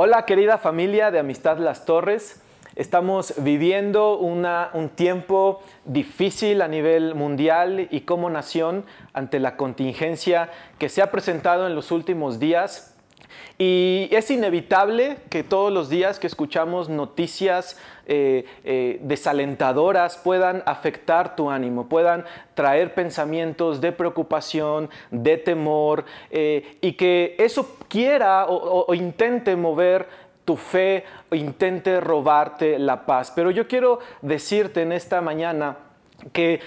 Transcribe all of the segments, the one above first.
Hola querida familia de Amistad Las Torres. Estamos viviendo un tiempo difícil a nivel mundial y como nación ante la contingencia que se ha presentado en los últimos días. Y es inevitable que todos los días que escuchamos noticias eh, eh, desalentadoras puedan afectar tu ánimo, puedan traer pensamientos de preocupación, de temor, eh, y que eso quiera o intente mover tu fe o intente robarte la paz. Pero yo quiero decirte en esta mañana que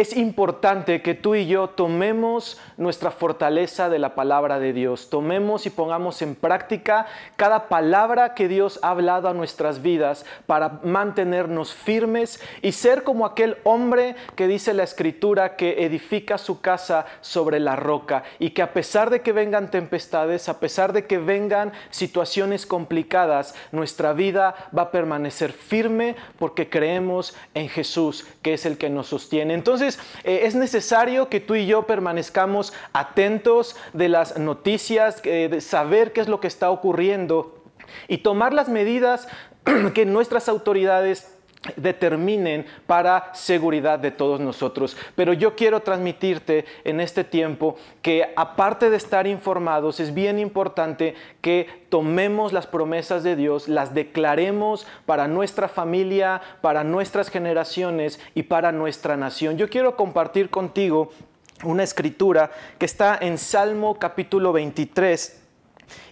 es importante que tú y yo tomemos nuestra fortaleza de la palabra de Dios, tomemos y pongamos en práctica cada palabra que Dios ha hablado a nuestras vidas para mantenernos firmes y ser como aquel hombre que dice la escritura que edifica su casa sobre la roca y que a pesar de que vengan tempestades, a pesar de que vengan situaciones complicadas, nuestra vida va a permanecer firme porque creemos en Jesús, que es el que nos sostiene. Entonces, eh, es necesario que tú y yo permanezcamos atentos de las noticias, eh, de saber qué es lo que está ocurriendo y tomar las medidas que nuestras autoridades determinen para seguridad de todos nosotros. Pero yo quiero transmitirte en este tiempo que aparte de estar informados, es bien importante que tomemos las promesas de Dios, las declaremos para nuestra familia, para nuestras generaciones y para nuestra nación. Yo quiero compartir contigo una escritura que está en Salmo capítulo 23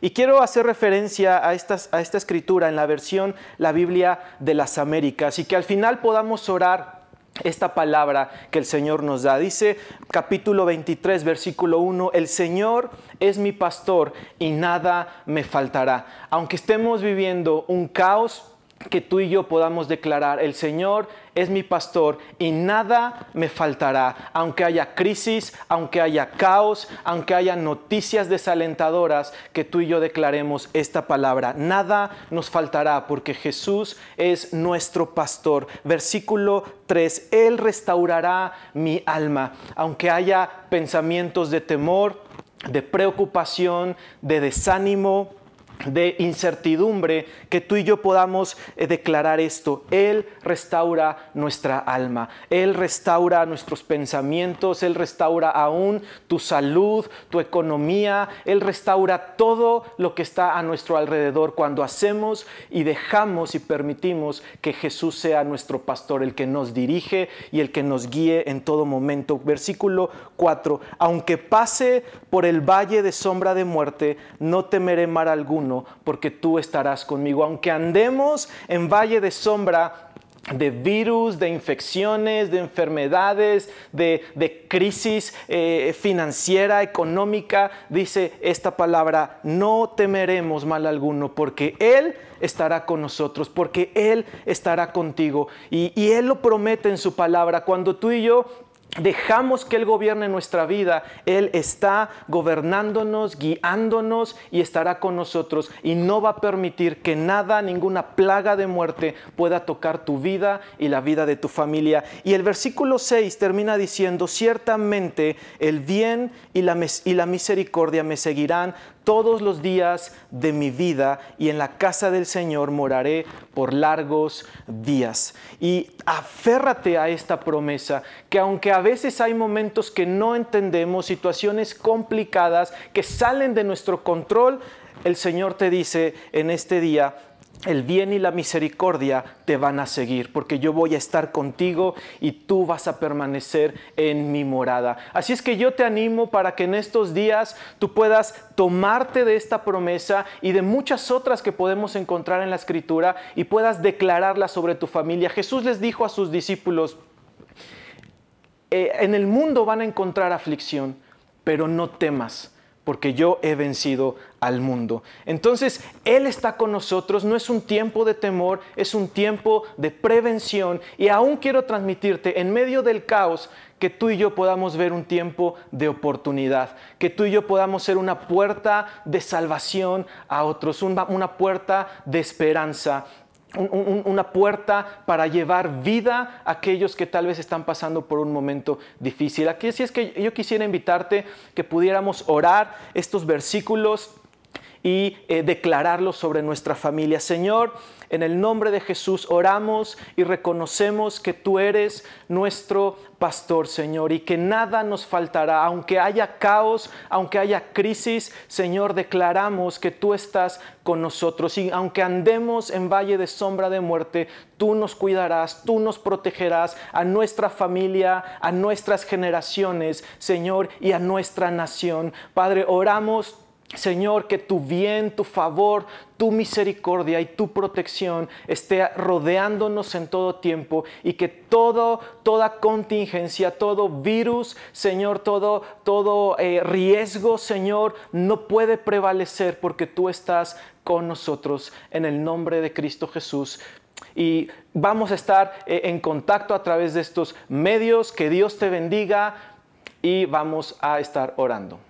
y quiero hacer referencia a, esta escritura en la versión La Biblia de las Américas y que al final podamos orar esta palabra que el Señor nos da. Dice capítulo 23, versículo 1, el Señor es mi pastor y nada me faltará. Aunque estemos viviendo un caos, que tú y yo podamos declarar, el Señor es mi pastor y nada me faltará, aunque haya crisis, aunque haya caos, aunque haya noticias desalentadoras, que tú y yo declaremos esta palabra, nada nos faltará porque Jesús es nuestro pastor. Versículo 3, Él restaurará mi alma, aunque haya pensamientos de temor, de preocupación, de desánimo, de incertidumbre, que tú y yo podamos eh, declarar esto. Él restaura nuestra alma, Él restaura nuestros pensamientos, Él restaura aún tu salud, tu economía, Él restaura todo lo que está a nuestro alrededor cuando hacemos y dejamos y permitimos que Jesús sea nuestro pastor, el que nos dirige y el que nos guíe en todo momento. Versículo 4, aunque pase por el valle de sombra de muerte, no temeré mal alguno porque tú estarás conmigo. Aunque andemos en valle de sombra de virus, de infecciones, de enfermedades, de, crisis eh, financiera, económica, dice esta palabra, no temeremos mal alguno, porque Él estará con nosotros, porque Él estará contigo. Y, y Él lo promete en su palabra. Cuando tú y yo dejamos que Él gobierne nuestra vida, Él está gobernándonos, guiándonos y estará con nosotros y no va a permitir que nada, ninguna plaga de muerte pueda tocar tu vida y la vida de tu familia. Y el versículo 6 termina diciendo, ciertamente el bien y la, y la misericordia me seguirán todos los días de mi vida y en la casa del Señor moraré por largos días. Y aférrate a esta promesa, que aunque a veces hay momentos que no entendemos, situaciones complicadas que salen de nuestro control, el Señor te dice en este día, el bien y la misericordia te van a seguir, porque yo voy a estar contigo y tú vas a permanecer en mi morada. Así es que yo te animo para que en estos días tú puedas tomarte de esta promesa y de muchas otras que podemos encontrar en la escritura y puedas declararla sobre tu familia. Jesús les dijo a sus discípulos, eh, en el mundo van a encontrar aflicción, pero no temas porque yo he vencido al mundo. Entonces, Él está con nosotros, no es un tiempo de temor, es un tiempo de prevención. Y aún quiero transmitirte, en medio del caos, que tú y yo podamos ver un tiempo de oportunidad, que tú y yo podamos ser una puerta de salvación a otros, una puerta de esperanza una puerta para llevar vida a aquellos que tal vez están pasando por un momento difícil. Aquí sí es que yo quisiera invitarte que pudiéramos orar estos versículos y eh, declararlo sobre nuestra familia. Señor, en el nombre de Jesús oramos y reconocemos que tú eres nuestro pastor, Señor, y que nada nos faltará. Aunque haya caos, aunque haya crisis, Señor, declaramos que tú estás con nosotros. Y aunque andemos en valle de sombra de muerte, tú nos cuidarás, tú nos protegerás a nuestra familia, a nuestras generaciones, Señor, y a nuestra nación. Padre, oramos Señor, que tu bien, tu favor, tu misericordia y tu protección esté rodeándonos en todo tiempo y que todo, toda contingencia, todo virus, Señor, todo, todo eh, riesgo, Señor, no puede prevalecer porque tú estás con nosotros en el nombre de Cristo Jesús. Y vamos a estar eh, en contacto a través de estos medios. Que Dios te bendiga y vamos a estar orando.